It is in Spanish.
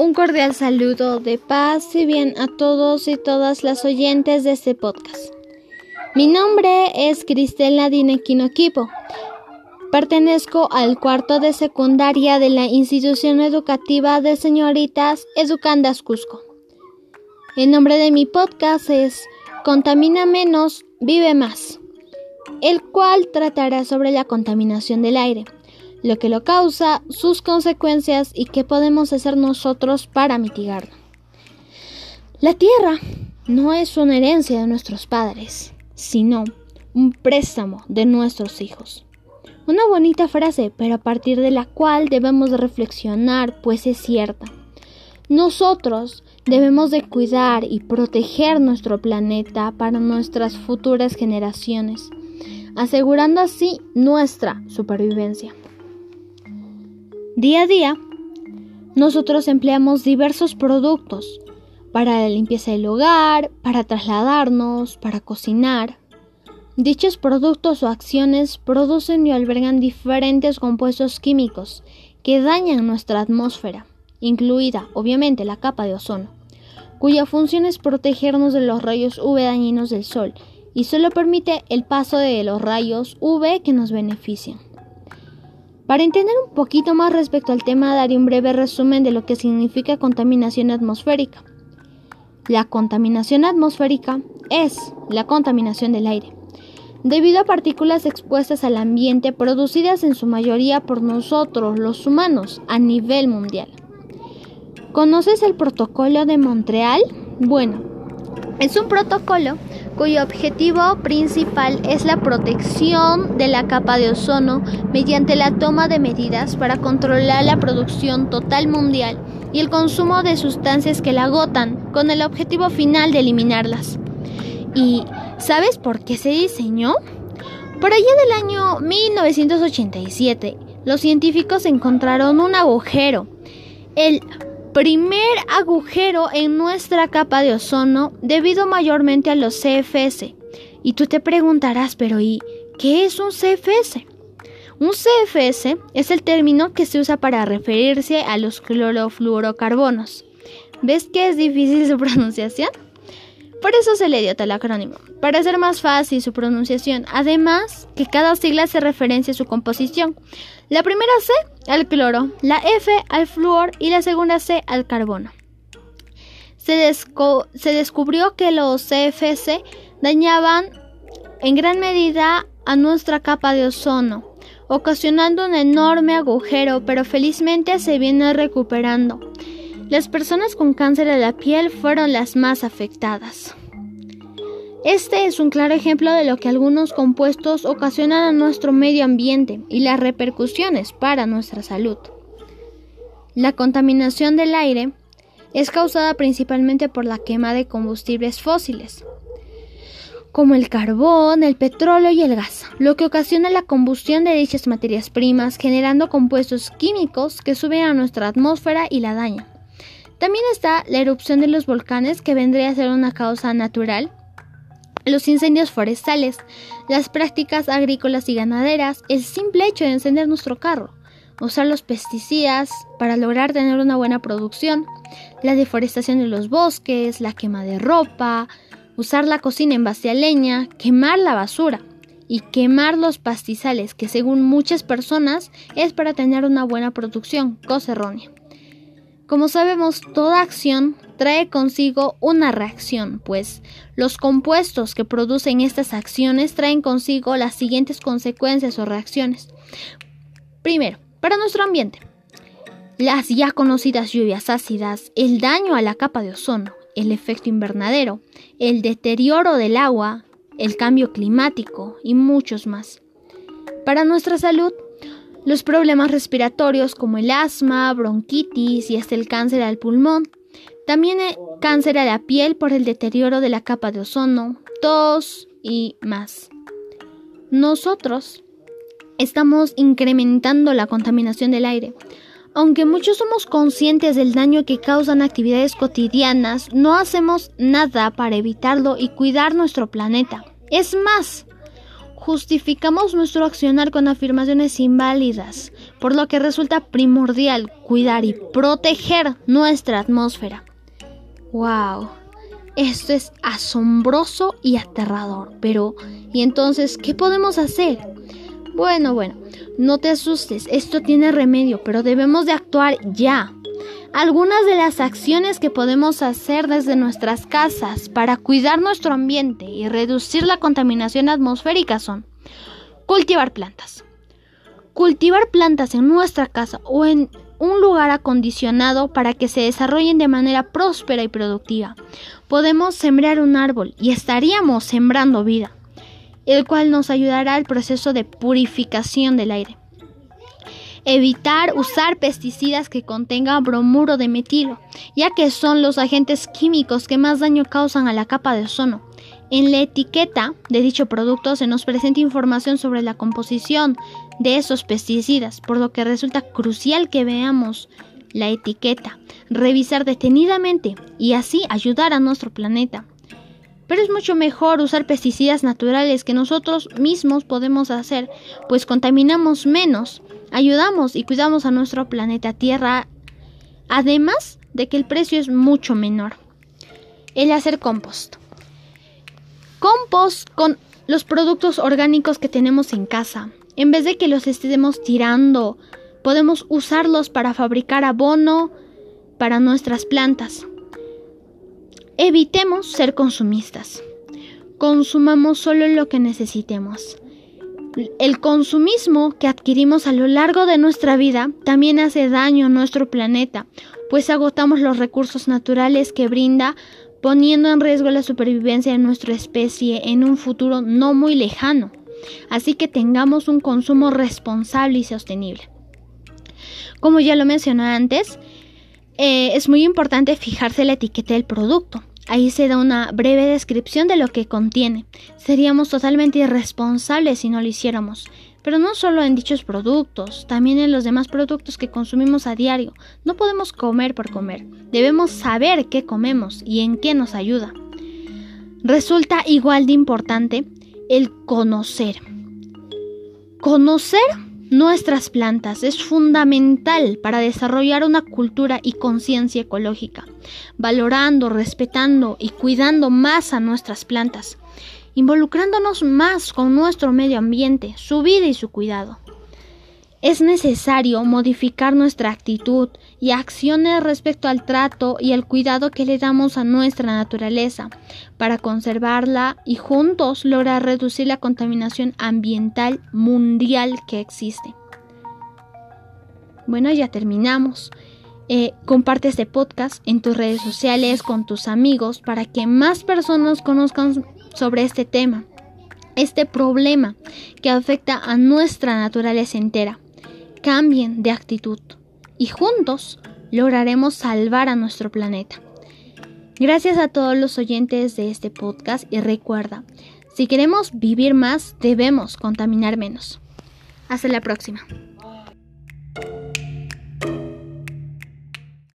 Un cordial saludo de paz y bien a todos y todas las oyentes de este podcast. Mi nombre es Cristela Dinequinoquipo. Pertenezco al cuarto de secundaria de la institución educativa de señoritas Educandas Cusco. El nombre de mi podcast es Contamina menos, vive más, el cual tratará sobre la contaminación del aire lo que lo causa, sus consecuencias y qué podemos hacer nosotros para mitigarlo. La tierra no es una herencia de nuestros padres, sino un préstamo de nuestros hijos. Una bonita frase, pero a partir de la cual debemos reflexionar, pues es cierta. Nosotros debemos de cuidar y proteger nuestro planeta para nuestras futuras generaciones, asegurando así nuestra supervivencia. Día a día, nosotros empleamos diversos productos para la limpieza del hogar, para trasladarnos, para cocinar. Dichos productos o acciones producen y albergan diferentes compuestos químicos que dañan nuestra atmósfera, incluida obviamente la capa de ozono, cuya función es protegernos de los rayos UV dañinos del sol y solo permite el paso de los rayos UV que nos benefician. Para entender un poquito más respecto al tema, daré un breve resumen de lo que significa contaminación atmosférica. La contaminación atmosférica es la contaminación del aire, debido a partículas expuestas al ambiente producidas en su mayoría por nosotros, los humanos, a nivel mundial. ¿Conoces el protocolo de Montreal? Bueno, es un protocolo cuyo objetivo principal es la protección de la capa de ozono mediante la toma de medidas para controlar la producción total mundial y el consumo de sustancias que la agotan con el objetivo final de eliminarlas. ¿Y sabes por qué se diseñó? Por allá del año 1987, los científicos encontraron un agujero, el primer agujero en nuestra capa de ozono debido mayormente a los CFS. Y tú te preguntarás, pero ¿y qué es un CFS? Un CFS es el término que se usa para referirse a los clorofluorocarbonos. ¿Ves que es difícil su pronunciación? Por eso se le dio tal acrónimo, para hacer más fácil su pronunciación, además que cada sigla se referencia a su composición. La primera C al cloro, la F al flúor y la segunda C al carbono. Se, se descubrió que los CFC dañaban en gran medida a nuestra capa de ozono, ocasionando un enorme agujero, pero felizmente se viene recuperando. Las personas con cáncer de la piel fueron las más afectadas. Este es un claro ejemplo de lo que algunos compuestos ocasionan a nuestro medio ambiente y las repercusiones para nuestra salud. La contaminación del aire es causada principalmente por la quema de combustibles fósiles, como el carbón, el petróleo y el gas, lo que ocasiona la combustión de dichas materias primas, generando compuestos químicos que suben a nuestra atmósfera y la dañan. También está la erupción de los volcanes, que vendría a ser una causa natural, los incendios forestales, las prácticas agrícolas y ganaderas, el simple hecho de encender nuestro carro, usar los pesticidas para lograr tener una buena producción, la deforestación de los bosques, la quema de ropa, usar la cocina en base a leña, quemar la basura y quemar los pastizales, que según muchas personas es para tener una buena producción, cosa errónea. Como sabemos, toda acción trae consigo una reacción, pues los compuestos que producen estas acciones traen consigo las siguientes consecuencias o reacciones. Primero, para nuestro ambiente. Las ya conocidas lluvias ácidas, el daño a la capa de ozono, el efecto invernadero, el deterioro del agua, el cambio climático y muchos más. Para nuestra salud, los problemas respiratorios como el asma, bronquitis y hasta el cáncer al pulmón. También el cáncer a la piel por el deterioro de la capa de ozono, tos y más. Nosotros estamos incrementando la contaminación del aire. Aunque muchos somos conscientes del daño que causan actividades cotidianas, no hacemos nada para evitarlo y cuidar nuestro planeta. Es más, justificamos nuestro accionar con afirmaciones inválidas, por lo que resulta primordial cuidar y proteger nuestra atmósfera. ¡Wow! Esto es asombroso y aterrador, pero ¿y entonces qué podemos hacer? Bueno, bueno, no te asustes, esto tiene remedio, pero debemos de actuar ya. Algunas de las acciones que podemos hacer desde nuestras casas para cuidar nuestro ambiente y reducir la contaminación atmosférica son cultivar plantas. Cultivar plantas en nuestra casa o en un lugar acondicionado para que se desarrollen de manera próspera y productiva. Podemos sembrar un árbol y estaríamos sembrando vida, el cual nos ayudará al proceso de purificación del aire. Evitar usar pesticidas que contengan bromuro de metilo, ya que son los agentes químicos que más daño causan a la capa de ozono. En la etiqueta de dicho producto se nos presenta información sobre la composición de esos pesticidas, por lo que resulta crucial que veamos la etiqueta, revisar detenidamente y así ayudar a nuestro planeta. Pero es mucho mejor usar pesticidas naturales que nosotros mismos podemos hacer, pues contaminamos menos ayudamos y cuidamos a nuestro planeta Tierra, además de que el precio es mucho menor. El hacer compost. Compost con los productos orgánicos que tenemos en casa. En vez de que los estemos tirando, podemos usarlos para fabricar abono para nuestras plantas. Evitemos ser consumistas. Consumamos solo lo que necesitemos. El consumismo que adquirimos a lo largo de nuestra vida también hace daño a nuestro planeta, pues agotamos los recursos naturales que brinda, poniendo en riesgo la supervivencia de nuestra especie en un futuro no muy lejano. Así que tengamos un consumo responsable y sostenible. Como ya lo mencioné antes, eh, es muy importante fijarse la etiqueta del producto. Ahí se da una breve descripción de lo que contiene. Seríamos totalmente irresponsables si no lo hiciéramos. Pero no solo en dichos productos, también en los demás productos que consumimos a diario. No podemos comer por comer. Debemos saber qué comemos y en qué nos ayuda. Resulta igual de importante el conocer. Conocer nuestras plantas es fundamental para desarrollar una cultura y conciencia ecológica, valorando, respetando y cuidando más a nuestras plantas, involucrándonos más con nuestro medio ambiente, su vida y su cuidado. Es necesario modificar nuestra actitud y acciones respecto al trato y al cuidado que le damos a nuestra naturaleza para conservarla y juntos lograr reducir la contaminación ambiental mundial que existe. Bueno, ya terminamos. Eh, comparte este podcast en tus redes sociales con tus amigos para que más personas conozcan sobre este tema, este problema que afecta a nuestra naturaleza entera cambien de actitud y juntos lograremos salvar a nuestro planeta. Gracias a todos los oyentes de este podcast y recuerda, si queremos vivir más, debemos contaminar menos. Hasta la próxima.